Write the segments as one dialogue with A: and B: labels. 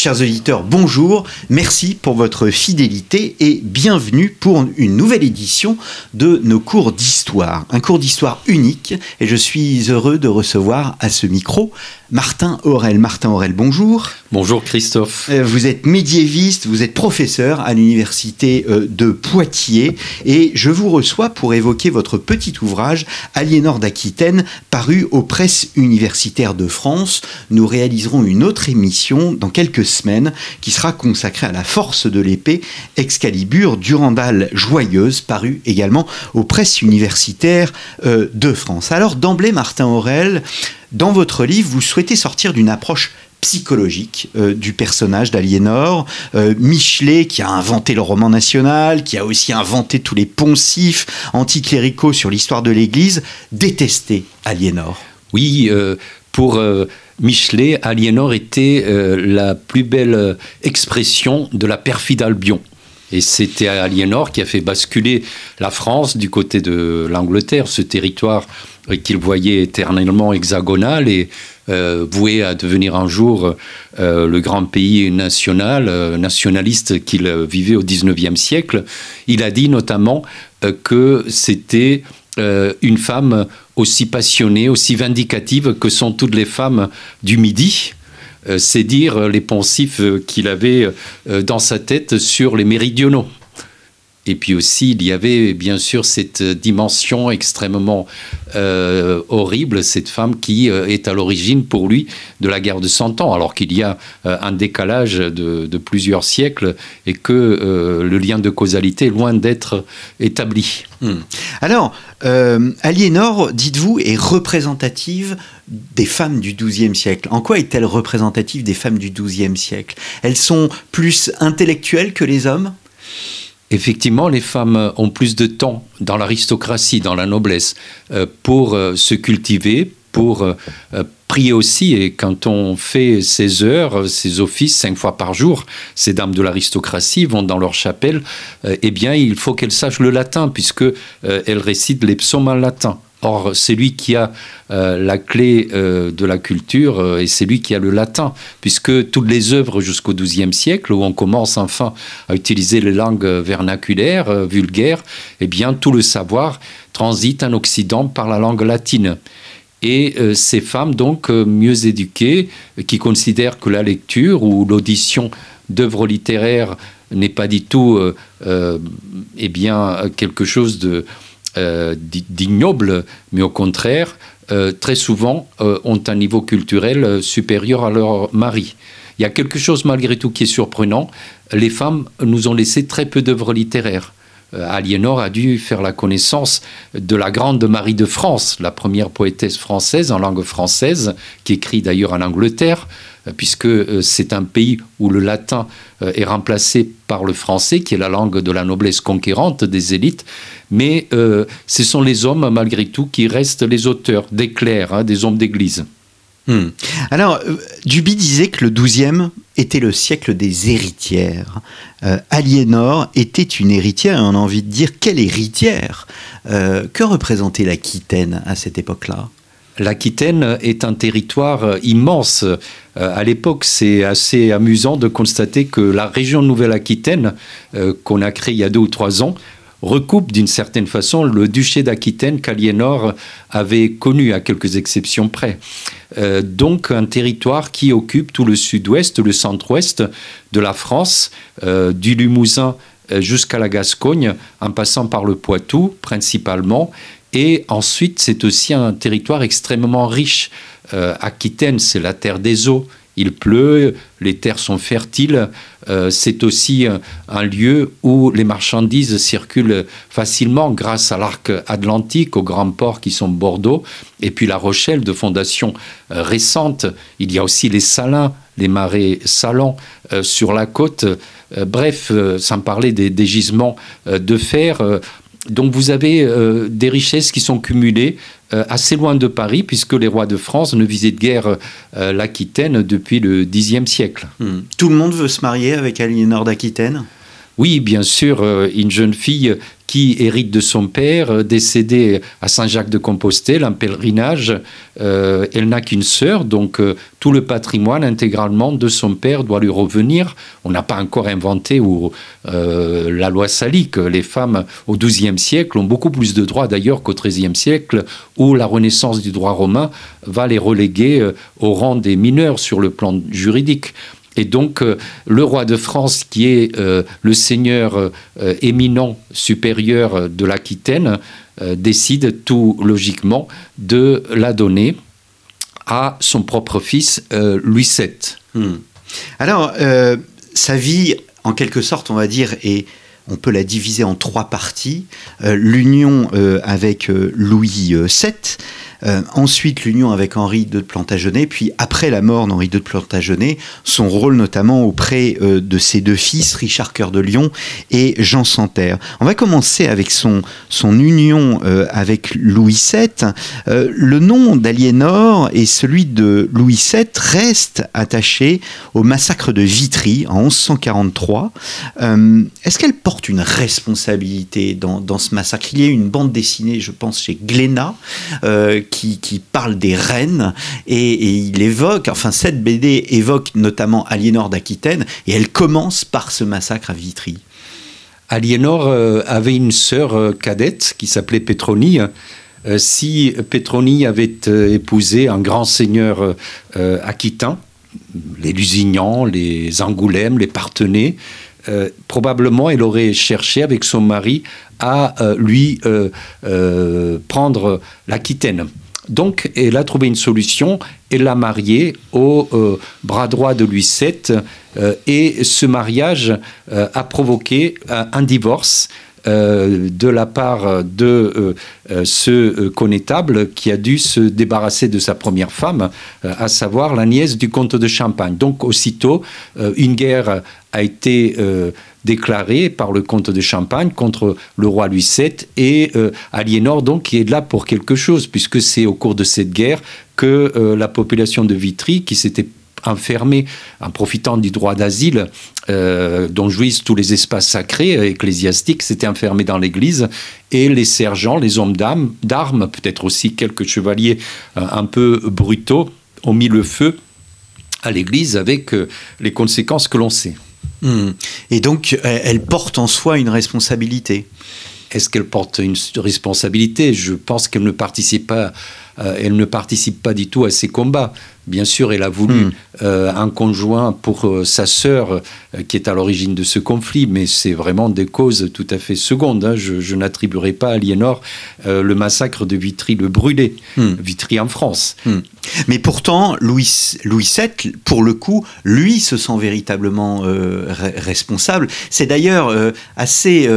A: Chers auditeurs, bonjour, merci pour votre fidélité et bienvenue pour une nouvelle édition de nos cours d'histoire. Un cours d'histoire unique et je suis heureux de recevoir à ce micro Martin Aurel. Martin Aurel, bonjour.
B: Bonjour Christophe.
A: Euh, vous êtes médiéviste, vous êtes professeur à l'université euh, de Poitiers et je vous reçois pour évoquer votre petit ouvrage Aliénor d'Aquitaine paru aux presses universitaires de France. Nous réaliserons une autre émission dans quelques semaines qui sera consacrée à la force de l'épée Excalibur Durandal Joyeuse paru également aux presses universitaires euh, de France. Alors d'emblée Martin Aurel, dans votre livre, vous souhaitez sortir d'une approche psychologique euh, du personnage d'Aliénor. Euh, Michelet, qui a inventé le roman national, qui a aussi inventé tous les poncifs anticléricaux sur l'histoire de l'Église, détestait Aliénor.
B: Oui, euh, pour Michelet, Aliénor était la plus belle expression de la perfide Albion. Et c'était Aliénor qui a fait basculer la France du côté de l'Angleterre, ce territoire qu'il voyait éternellement hexagonal et euh, voué à devenir un jour euh, le grand pays national, euh, nationaliste qu'il vivait au XIXe siècle. Il a dit notamment que c'était une femme aussi passionnée, aussi vindicative que sont toutes les femmes du Midi. C'est dire les poncifs qu'il avait dans sa tête sur les méridionaux. Et puis aussi, il y avait bien sûr cette dimension extrêmement euh, horrible, cette femme qui euh, est à l'origine pour lui de la guerre de Cent Ans, alors qu'il y a euh, un décalage de, plusieurs siècles et que le lien de causalité est loin d'être établi.
A: Hmm. Alors, Aliénor, dites-vous, est représentative des femmes du XIIe siècle. En quoi est-elle représentative des femmes du XIIe siècle? Elles sont plus intellectuelles que les hommes?
B: Effectivement, les femmes ont plus de temps dans l'aristocratie, dans la noblesse, euh, pour euh, se cultiver, pour euh, prier aussi. Et quand on fait ses heures, ses offices cinq fois par jour, ces dames de l'aristocratie vont dans leur chapelle, eh bien, il faut qu'elles sachent le latin, puisque elles récitent les psaumes en latin. Or, c'est lui qui a euh, la clé euh, de la culture euh, et c'est lui qui a le latin, puisque toutes les œuvres jusqu'au XIIe siècle, où on commence enfin à utiliser les langues vernaculaires, vulgaires, eh bien, tout le savoir transite en Occident par la langue latine. Et ces femmes, donc mieux éduquées, qui considèrent que la lecture ou l'audition d'œuvres littéraires n'est pas du tout eh bien, quelque chose de euh, d'ignobles, mais au contraire, euh, très souvent euh, ont un niveau culturel supérieur à leur mari. Il y a quelque chose malgré tout qui est surprenant. Les femmes nous ont laissé très peu d'œuvres littéraires. Aliénor a dû faire la connaissance de la grande Marie de France, la première poétesse française en langue française, qui écrit d'ailleurs en Angleterre, puisque euh, c'est un pays où le latin euh, est remplacé par le français, qui est la langue de la noblesse conquérante des élites. Mais euh, ce sont les hommes, malgré tout, qui restent les auteurs, des clercs, hein, des hommes d'église.
A: Hmm. Alors, Duby disait que le XIIe était le siècle des héritières. Aliénor était une héritière, et on a envie de dire quelle héritière Que représentait l'Aquitaine à cette époque-là?
B: L'Aquitaine est un territoire euh, immense. Euh, à l'époque, c'est assez amusant de constater que la région Nouvelle-Aquitaine, euh, qu'on a créée il y a deux ou trois ans, recoupe d'une certaine façon le duché d'Aquitaine qu'Aliénor avait connu à quelques exceptions près. donc un territoire qui occupe tout le sud-ouest, le centre-ouest de la France, du Limousin jusqu'à la Gascogne, en passant par le Poitou principalement, et ensuite, c'est aussi un territoire extrêmement riche. Euh, Aquitaine, c'est la terre des eaux. Il pleut, les terres sont fertiles. Euh, c'est aussi un, lieu où les marchandises circulent facilement grâce à l'arc atlantique, aux grands ports qui sont Bordeaux, et puis La Rochelle de fondation euh, récente. Il y a aussi les salins, les marais salants sur la côte. bref, sans parler des, des gisements de fer Donc vous avez des richesses qui sont cumulées assez loin de Paris, puisque les rois de France ne visitent guère l'Aquitaine depuis le Xe siècle.
A: Hmm. Tout le monde veut se marier avec Aliénor d'Aquitaine?
B: Oui, bien sûr, une jeune fille qui hérite de son père, euh, décédé à Saint-Jacques-de-Compostelle, en pèlerinage. Euh, elle n'a qu'une sœur, donc euh, tout le patrimoine intégralement de son père doit lui revenir. On n'a pas encore inventé ou, la loi salique. Les femmes au XIIe siècle ont beaucoup plus de droits d'ailleurs qu'au XIIIe siècle, où la renaissance du droit romain va les reléguer au rang des mineurs sur le plan juridique. Et donc, euh, le roi de France, qui est euh, le seigneur euh, éminent supérieur de l'Aquitaine, décide tout logiquement de la donner à son propre fils, Louis VII. Hmm.
A: Alors, sa vie, en quelque sorte, on va dire, est on peut la diviser en trois parties. L'union avec Louis VII, euh, ensuite, l'union avec Henri II de Plantagenet, puis après la mort d'Henri II de Plantagenet, son rôle notamment auprès euh, de ses deux fils, Richard Cœur de Lion et Jean Santerre. On va commencer avec son, son union euh, avec Louis VII. le nom d'Aliénor et celui de Louis VII restent attachés au massacre de Vitry en 1143. Est-ce qu'elle porte une responsabilité dans, dans, ce massacre? Il y a une bande dessinée, je pense, chez Glénat, qui, parle des reines et, il évoque, enfin cette BD évoque notamment Aliénor d'Aquitaine et elle commence par ce massacre à Vitry.
B: Aliénor euh, avait une sœur euh, cadette qui s'appelait Pétronie. Euh, si Pétronie avait épousé un grand seigneur aquitain, les Lusignans, les Angoulême, les Partenay, probablement elle aurait cherché avec son mari à lui prendre l'Aquitaine. Donc, elle a trouvé une solution, elle l'a marié au euh, bras droit de Louis VII, euh, et ce mariage euh, a provoqué un divorce. De la part de ce connétable qui a dû se débarrasser de sa première femme, à savoir la nièce du comte de Champagne. Donc aussitôt, une guerre a été déclaré par le comte de Champagne contre le roi Louis VII et euh, Aliénor, donc, qui est là pour quelque chose, puisque c'est au cours de cette guerre que euh, la population de Vitry, qui s'était enfermée en profitant du droit d'asile euh, dont jouissent tous les espaces sacrés ecclésiastiques, s'était enfermée dans l'église et les sergents, les hommes d'armes, peut-être aussi quelques chevaliers un peu brutaux, ont mis le feu à l'église avec les conséquences que l'on sait.
A: Hmm. Et donc, elle porte en soi une responsabilité.
B: Est-ce qu'elle porte une responsabilité? Je pense qu'elle ne participe pas. Euh, elle ne participe pas du tout à ces combats. Bien sûr, elle a voulu hmm. euh, un conjoint pour euh, sa sœur euh, qui est à l'origine de ce conflit, mais c'est vraiment des causes tout à fait secondes. Hein. Je, n'attribuerai pas à Aliénor le massacre de Vitry, le brûlé, hmm. Vitry en France. Hmm.
A: Mais pourtant, Louis, Louis VII, pour le coup, lui se sent véritablement responsable. C'est d'ailleurs assez...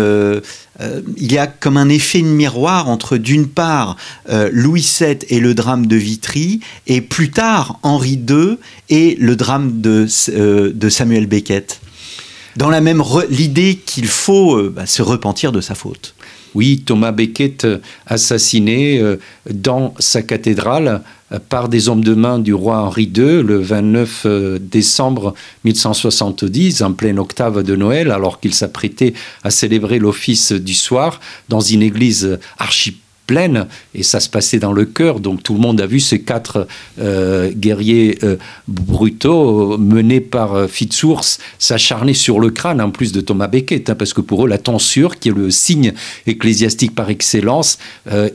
A: il y a comme un effet de miroir entre d'une part Louis VII et le drame de Vitry, et plus tard Henri II et le drame de, euh, de Samuel Beckett. Dans la même l'idée qu'il faut euh, bah, se repentir de sa faute.
B: Oui, Thomas Becket euh, assassiné dans sa cathédrale par des hommes de main du roi Henri II le 29 décembre 1170, en pleine octave de Noël, alors qu'il s'apprêtait à célébrer l'office du soir dans une église archi et ça se passait dans le cœur. Donc tout le monde a vu ces quatre euh, guerriers euh, brutaux menés par euh, s'acharner sur le crâne, en plus de Thomas Becket, hein, parce que pour eux, la tonsure, qui est le signe ecclésiastique par excellence,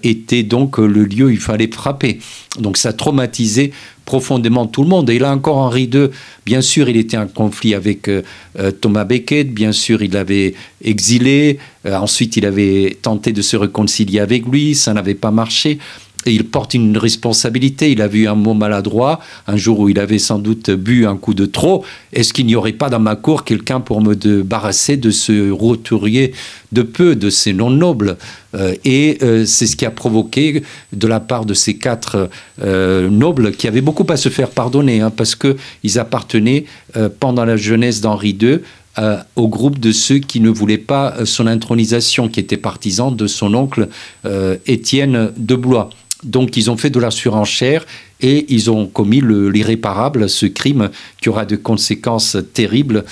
B: était donc le lieu où il fallait frapper. Donc ça traumatisait profondément tout le monde. Et là encore, Henri II, bien sûr, il était en conflit avec euh, euh, Thomas Becket, bien sûr, il l'avait exilé, euh, ensuite il avait tenté de se réconcilier avec lui, ça n'avait pas marché il porte une responsabilité. Il a vu un mot maladroit, un jour où il avait sans doute bu un coup de trop. Est-ce qu'il n'y aurait pas dans ma cour quelqu'un pour me débarrasser de ce roturier de peu, de ces non nobles? Euh, Et euh, c'est ce qui a provoqué, de la part de ces quatre euh, nobles, qui avaient beaucoup à se faire pardonner, hein, parce qu'ils appartenaient, pendant la jeunesse d'Henri II, au groupe de ceux qui ne voulaient pas son intronisation, qui étaient partisans de son oncle Étienne de Blois. Donc ils ont fait de la surenchère et ils ont commis l'irréparable, ce crime qui aura de conséquences terribles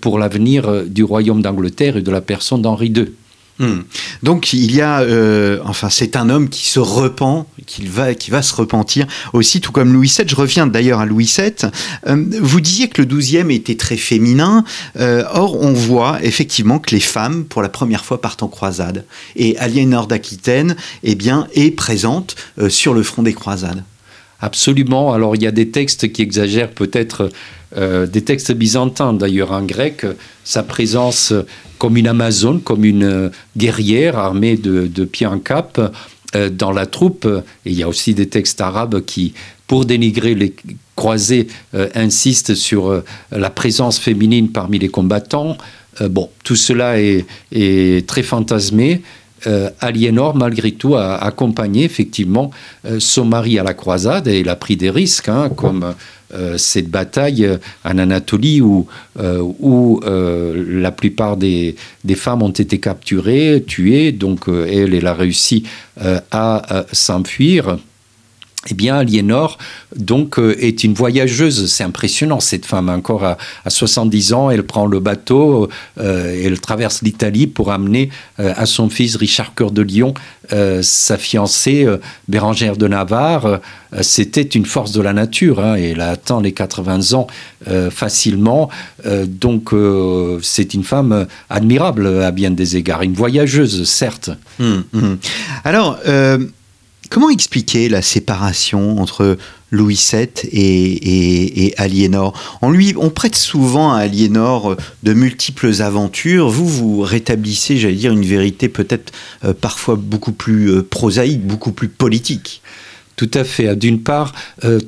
B: pour l'avenir du royaume d'Angleterre et de la personne d'Henri II.
A: Hmm. Donc il y a, euh, enfin c'est un homme qui se repent, qui va, qui va se repentir aussi, tout comme Louis VII. Je reviens d'ailleurs à Louis VII. Euh, vous disiez que le XIIe était très féminin. Euh, or on voit effectivement que les femmes, pour la première fois, partent en croisade. Et Aliénor d'Aquitaine, eh bien, est présente sur le front des croisades.
B: Absolument. Alors il y a des textes qui exagèrent peut-être, des textes byzantins d'ailleurs en grec, sa présence comme une Amazone, comme une euh, guerrière armée de, de pied en cap euh, dans la troupe. Et il y a aussi des textes arabes qui, pour dénigrer les croisés, euh, insistent sur la présence féminine parmi les combattants. bon, tout cela est très fantasmé. Aliénor, malgré tout, a accompagné effectivement son mari à la croisade et il a pris des risques, hein, comme euh, cette bataille euh, en Anatolie où, euh, où la plupart des, femmes ont été capturées, tuées, donc elle a réussi à s'enfuir eh bien, Aliénor, donc, euh, est une voyageuse. C'est impressionnant, cette femme. Encore à, 70 ans, elle prend le bateau, euh, elle traverse l'Italie pour amener euh, à son fils Richard Cœur de Lion sa fiancée Bérangère de Navarre. C'était une force de la nature. Hein, elle atteint les 80 ans facilement. donc, c'est une femme admirable à bien des égards. Une voyageuse, certes.
A: Hum, hum. Alors, Comment expliquer la séparation entre Louis VII et, Aliénor? On, lui, on prête souvent à Aliénor euh, de multiples aventures. Vous, vous rétablissez, j'allais dire, une vérité peut-être euh, parfois beaucoup plus euh, prosaïque, beaucoup plus politique.
B: Tout à fait. D'une part,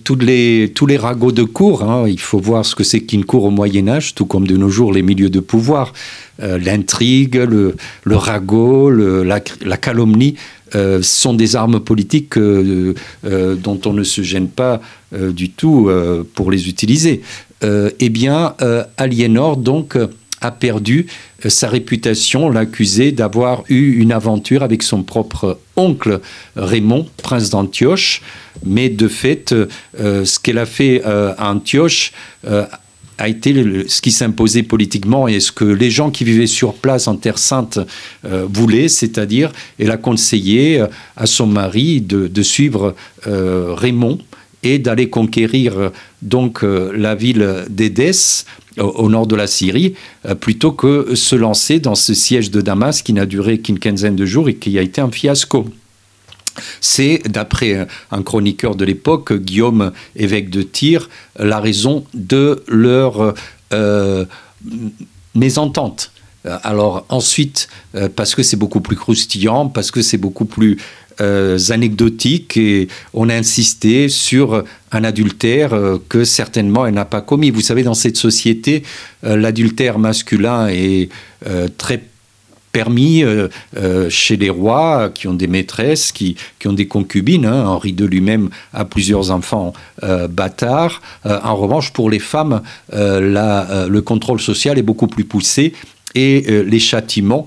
B: tous, les, tous les ragots de cour, hein, il faut voir ce que c'est qu'une cour au Moyen Âge, tout comme de nos jours les milieux de pouvoir. L'intrigue, le, le, ragot, la, la, calomnie euh, sont des armes politiques euh, euh, dont on ne se gêne pas du tout pour les utiliser. eh bien, Aliénor, donc, a perdu sa réputation, l'accusé d'avoir eu une aventure avec son propre oncle Raymond, prince d'Antioche. Mais de fait, ce qu'elle a fait à Antioche a été ce qui s'imposait politiquement et ce que les gens qui vivaient sur place en Terre Sainte euh, voulaient, c'est-à-dire elle a conseillé euh, à son mari de, suivre euh, Raymond et d'aller conquérir donc la ville d'Édesse au, nord de la Syrie, plutôt que se lancer dans ce siège de Damas qui n'a duré qu'une quinzaine de jours et qui a été un fiasco. C'est, d'après un chroniqueur de l'époque, Guillaume, évêque de Tyr, la raison de leur euh, mésentente. Alors ensuite, euh, parce que c'est beaucoup plus croustillant, parce que c'est beaucoup plus euh, anecdotique, et on a insisté sur un adultère que certainement elle n'a pas commis. Vous savez, dans cette société, l'adultère masculin est très permis euh, euh, chez les rois qui ont des maîtresses, qui, qui ont des concubines. Hein. Henri II lui-même a plusieurs enfants euh, bâtards. en revanche, pour les femmes, le contrôle social est beaucoup plus poussé et les châtiments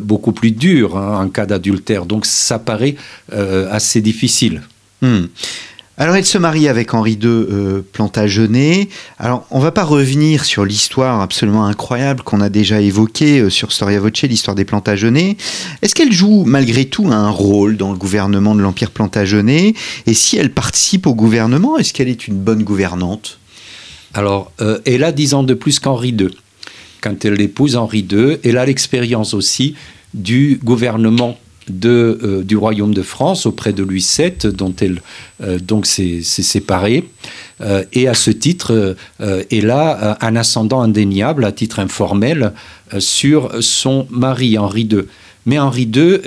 B: beaucoup plus durs hein, en cas d'adultère. Donc ça paraît assez difficile.
A: Hmm. Alors elle se marie avec Henri II euh, Plantagenet. Alors on va pas revenir sur l'histoire absolument incroyable qu'on a déjà évoquée euh, sur Storia Voce, l'histoire des Plantagenets. Est-ce qu'elle joue malgré tout un rôle dans le gouvernement de l'Empire Plantagenet? Et si elle participe au gouvernement, est-ce qu'elle est une bonne gouvernante?
B: Alors euh, elle a dix ans de plus qu'Henri II. Quand elle épouse Henri II, elle a l'expérience aussi du gouvernement euh, du royaume de France auprès de Louis VII, dont elle euh, donc s'est séparée. Euh, et à ce titre, elle a un ascendant indéniable, à titre informel, sur son mari Henri II. Mais Henri II,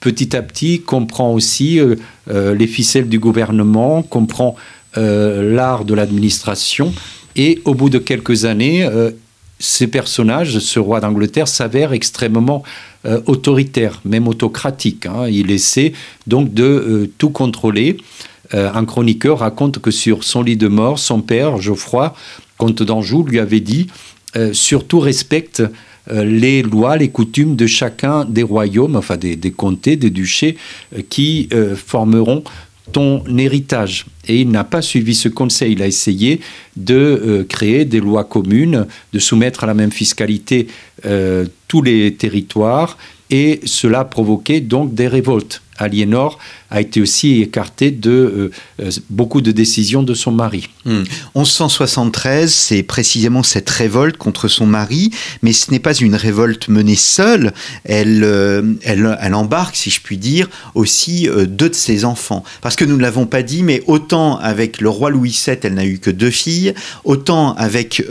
B: petit à petit, comprend aussi les ficelles du gouvernement, comprend l'art de l'administration, et au bout de quelques années, ces personnages, ce roi d'Angleterre, s'avère extrêmement euh, autoritaire, même autocratique. Hein. Il essaie donc de euh, tout contrôler. Euh, un chroniqueur raconte que sur son lit de mort, son père, Geoffroy, comte d'Anjou, lui avait dit surtout respecte les lois, les coutumes de chacun des royaumes, enfin des, comtés, des duchés, qui formeront ton héritage. Et il n'a pas suivi ce conseil. Il a essayé de euh, créer des lois communes, de soumettre à la même fiscalité euh, tous les territoires, et cela a provoqué donc des révoltes. Aliénor a été aussi écartée de euh, euh, beaucoup de décisions de son mari.
A: 1173, hmm. c'est précisément cette révolte contre son mari, mais ce n'est pas une révolte menée seule. Elle, euh, elle, elle, embarque, si je puis dire, aussi deux de ses enfants. Parce que nous ne l'avons pas dit, mais autant avec le roi Louis VII, elle n'a eu que deux filles, autant avec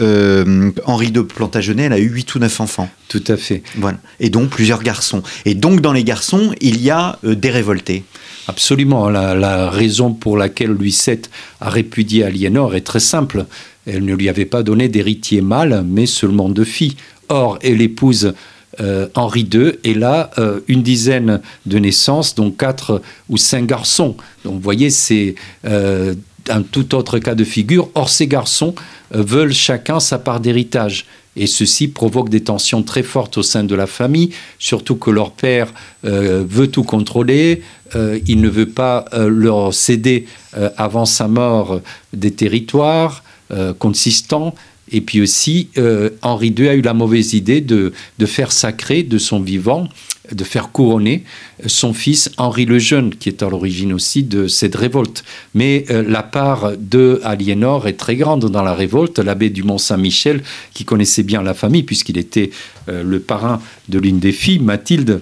A: Henri de Plantagenet, elle a eu huit ou neuf enfants.
B: Tout à fait.
A: Voilà. Et donc plusieurs garçons. Et donc dans les garçons, il y a des révoltés.
B: Absolument. La, raison pour laquelle Louis VII a répudié Aliénor est très simple. Elle ne lui avait pas donné d'héritier mâle, mais seulement de filles. Or, elle épouse euh, Henri II, et là, euh, une dizaine de naissances, dont quatre ou cinq garçons. Donc, vous voyez, c'est euh, un tout autre cas de figure. Or, ces garçons veulent chacun sa part d'héritage. Et ceci provoque des tensions très fortes au sein de la famille, surtout que leur père euh, veut tout contrôler, euh, il ne veut pas euh, leur céder avant sa mort des territoires consistants. Et puis aussi, Henri II a eu la mauvaise idée de, de faire sacrer de son vivant de faire couronner son fils Henri le Jeune, qui est à l'origine aussi de cette révolte. Mais euh, la part de Aliénor est très grande dans la révolte. L'abbé du Mont-Saint-Michel, qui connaissait bien la famille, puisqu'il était euh, le parrain de l'une des filles, Mathilde,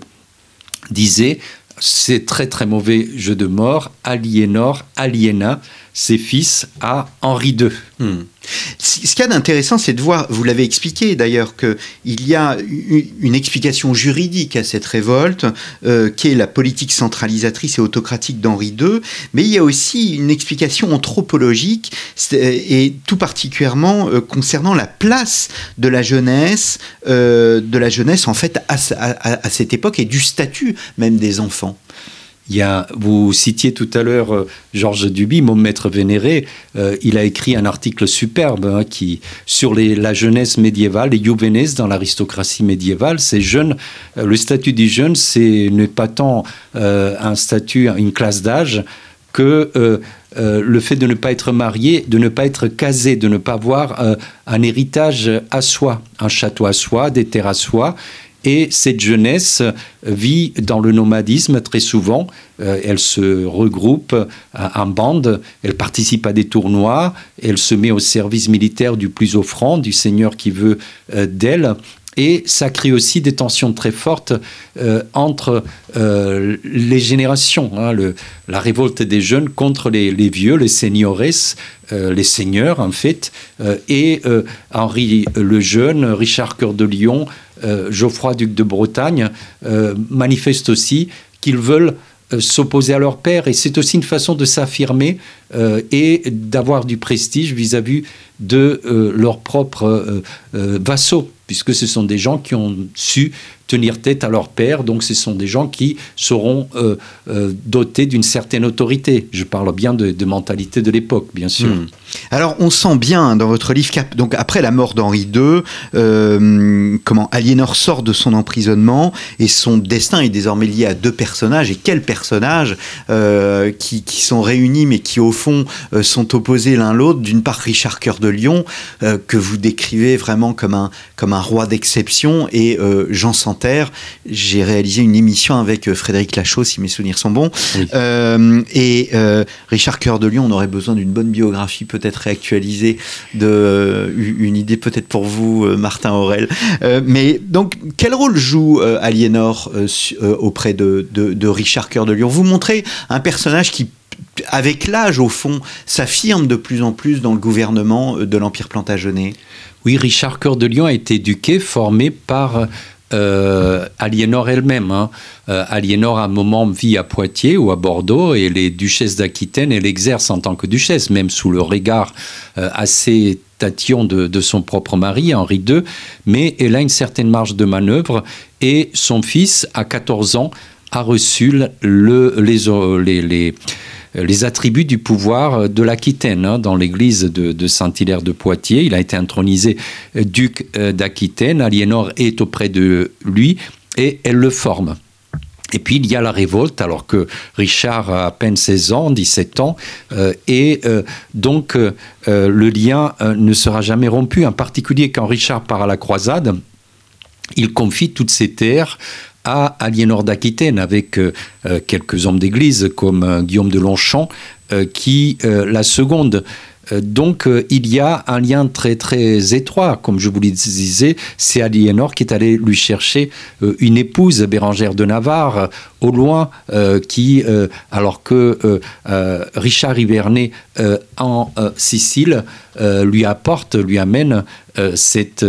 B: disait c'est très très mauvais jeu de mort. Aliénor, aliéna ses fils à Henri II. Hmm.
A: Ce qu'il y a d'intéressant, c'est de voir, vous l'avez expliqué d'ailleurs, qu'il y a une explication juridique à cette révolte, euh, qui est la politique centralisatrice et autocratique d'Henri II, mais il y a aussi une explication anthropologique, et tout particulièrement euh, concernant la place de la jeunesse, euh, de la jeunesse en fait à cette époque et du statut même des enfants.
B: Il y a, vous citiez tout à l'heure euh, Georges Duby, mon maître vénéré. Euh, il a écrit un article superbe hein, qui, sur la jeunesse médiévale, les juvenes dans l'aristocratie médiévale. Ces jeunes, euh, le statut des jeunes, c'est n'est pas tant un statut, une classe d'âge, que le fait de ne pas être marié, de ne pas être casé, de ne pas avoir un héritage à soi, un château à soi, des terres à soi. Et cette jeunesse vit dans le nomadisme très souvent. Euh, elle se regroupe en bande, elle participe à des tournois, elle se met au service militaire du plus offrant, du seigneur qui veut euh, d'elle. Et ça crée aussi des tensions très fortes euh, entre les générations. Hein, la révolte des jeunes contre les, vieux, les les seigneurs en fait. et Henri le Jeune, Richard Cœur de Lion, euh, Geoffroy, duc de Bretagne, euh, manifestent aussi qu'ils veulent euh, s'opposer à leur père. Et c'est aussi une façon de s'affirmer et d'avoir du prestige vis-à-vis de leurs propres vassaux puisque ce sont des gens qui ont su tenir tête à leur père, donc ce sont des gens qui seront euh, euh, dotés d'une certaine autorité. Je parle bien de, mentalité de l'époque, bien sûr. Hmm.
A: Alors on sent bien dans votre livre, donc après la mort d'Henri II, euh, comment Aliénor sort de son emprisonnement et son destin est désormais lié à deux personnages. Et quels personnages qui, sont réunis mais qui au fond sont opposés l'un l'autre? D'une part Richard Cœur de Lion que vous décrivez vraiment comme un comme un roi d'exception et Jean Santerre j'ai réalisé une émission avec euh, Frédéric Lachaud, si mes souvenirs sont bons. Euh, et euh, Richard Cœur de Lion, on aurait besoin d'une bonne biographie, peut-être réactualisée, de, une idée peut-être pour vous, Martin Aurel. mais donc, quel rôle joue Aliénor auprès de, de Richard Cœur de Lion Vous montrez un personnage qui avec l'âge, au fond, s'affirme de plus en plus dans le gouvernement de l'Empire plantagenet?
B: Oui, Richard Cœur de Lion a été éduqué, formé par euh, Aliénor elle-même. Hein. Euh, Aliénor, à un moment, vit à Poitiers ou à Bordeaux, et les duchesses d'Aquitaine, elle exerce en tant que duchesse, même sous le regard euh, assez tatillon de, son propre mari, Henri II, mais elle a une certaine marge de manœuvre, et son fils, à 14 ans, a reçu le, les, les les attributs du pouvoir de l'Aquitaine. Hein, dans l'église de, Saint-Hilaire de Poitiers, il a été intronisé duc d'Aquitaine. Aliénor est auprès de lui et elle le forme. Et puis il y a la révolte, alors que Richard a à peine 16 ans, 17 ans, euh, et euh, donc euh, le lien ne sera jamais rompu, en particulier quand Richard part à la croisade, il confie toutes ses terres à Aliénor d'Aquitaine, avec quelques hommes d'église comme Guillaume de Longchamp, qui la seconde. Euh, donc euh, il y a un lien très très étroit, comme je vous le disais, c'est Aliénor qui est allé lui chercher euh, une épouse, Bérangère de Navarre, au loin, qui, alors que Richard Hivernet en Sicile, lui apporte, lui amène cette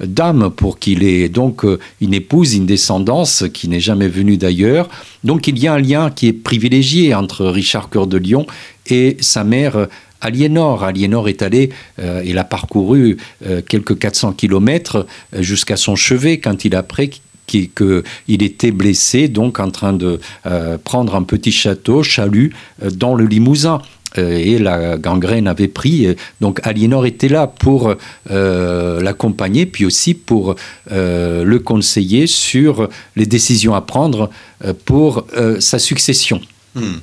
B: dame pour qu'il ait donc une épouse, une descendance qui n'est jamais venue d'ailleurs. Donc il y a un lien qui est privilégié entre Richard Cœur de Lion et sa mère Aliénor. Aliénor est allé, euh, il a parcouru euh, quelques 400 kilomètres euh, jusqu'à son chevet quand il a appris qu'il était blessé, donc en train de prendre un petit château, chalut, dans le Limousin et la gangrène avait pris. Donc Aliénor était là pour l'accompagner, puis aussi pour le conseiller sur les décisions à prendre pour sa succession. Hmm.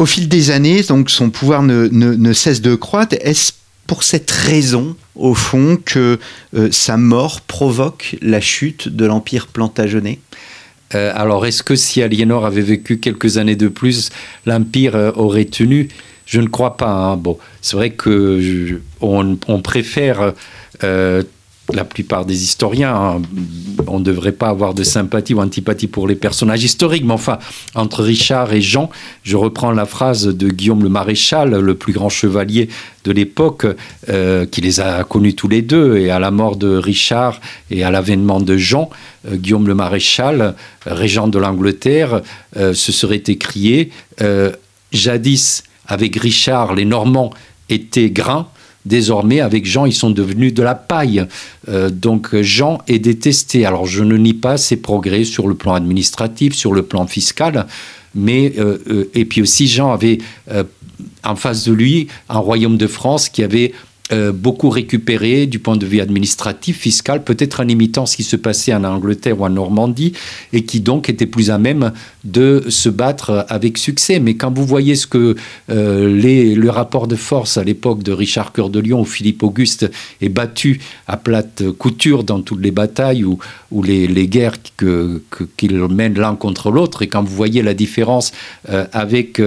A: Au fil des années, donc son pouvoir ne, cesse de croître. Est-ce pour cette raison, au fond, que euh, sa mort provoque la chute de l'Empire plantagenet?
B: Euh, alors, est-ce que si Aliénor avait vécu quelques années de plus, l'Empire euh, aurait tenu? Je ne crois pas. Hein. Bon, c'est vrai que on, préfère la plupart des historiens, hein, on ne devrait pas avoir de sympathie ou antipathie pour les personnages historiques, mais enfin, entre Richard et Jean, je reprends la phrase de Guillaume le Maréchal, le plus grand chevalier de l'époque, euh, qui les a connus tous les deux, et à la mort de Richard et à l'avènement de Jean, euh, Guillaume le Maréchal, régent de l'Angleterre, euh, se serait écrié, jadis, avec Richard, les Normands étaient grains, Désormais, avec Jean, ils sont devenus de la paille. Euh, donc Jean est détesté. Alors je ne nie pas ses progrès sur le plan administratif, sur le plan fiscal, mais euh, euh, et puis aussi Jean avait en face de lui un royaume de France qui avait euh, beaucoup récupéré du point de vue administratif, fiscal, peut-être en imitant ce qui se passait en Angleterre ou en Normandie, et qui donc était plus à même de se battre avec succès. Mais quand vous voyez ce que euh, le rapport de force à l'époque de Richard Cœur de Lion, où Philippe Auguste est battu à plate couture dans toutes les batailles ou, ou les, guerres qu'il que, mène l'un contre l'autre, et quand vous voyez la différence euh, avec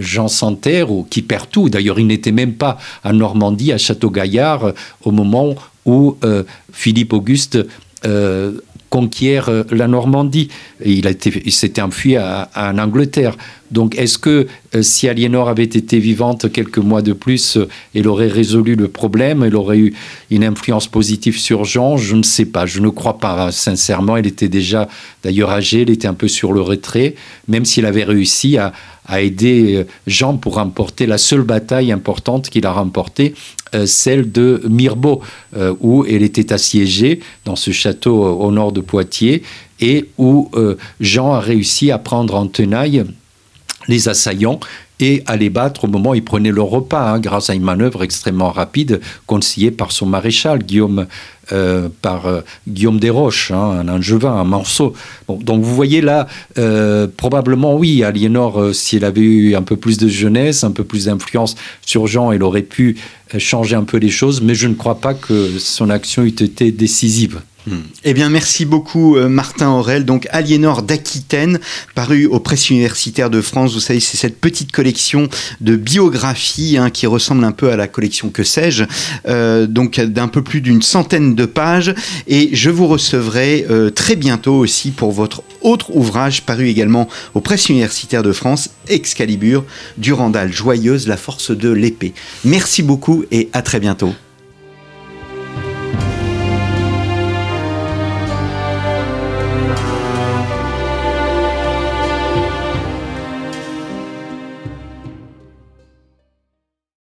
B: Jean Santerre, qui perd tout, d'ailleurs il n'était même pas en Normandie, à Château-Gaillard euh, au moment où euh, Philippe Auguste euh, conquiert la Normandie. il, s'était enfui en Angleterre. Donc est-ce que si Aliénor avait été vivante quelques mois de plus, elle aurait résolu le problème, elle aurait eu une influence positive sur Jean? Je ne sais pas, je ne crois pas sincèrement. Elle était déjà d'ailleurs âgée, elle était un peu sur le retrait, même s'il avait réussi à, a aidé euh, Jean pour remporter la seule bataille importante qu'il a remportée, euh, celle de Mirbeau, euh, où elle était assiégée dans ce château au nord de Poitiers et où Jean a réussi à prendre en tenaille les assaillants et à les battre au moment où ils prenaient leur repas, hein, grâce à une manœuvre extrêmement rapide conseillée par son maréchal, Guillaume, euh, par euh, Guillaume Desroches, hein, un angevin, un morceau. donc vous voyez là, euh, probablement oui, Aliénor, si elle avait eu un peu plus de jeunesse, un peu plus d'influence sur Jean, elle aurait pu changer un peu les choses, mais je ne crois pas que son action eût été décisive.
A: Eh bien, merci beaucoup, euh, Martin Aurel. Donc, Aliénor d'Aquitaine, paru aux presses universitaires de France. Vous savez, c'est cette petite collection de biographies hein, qui ressemble un peu à la collection Que sais-je, euh, donc d'un peu plus d'une centaine de pages. Et je vous recevrai euh, très bientôt aussi pour votre autre ouvrage, paru également aux presses universitaires de France, Excalibur, Durandal, joyeuse, la force de l'épée. Merci beaucoup et à très bientôt.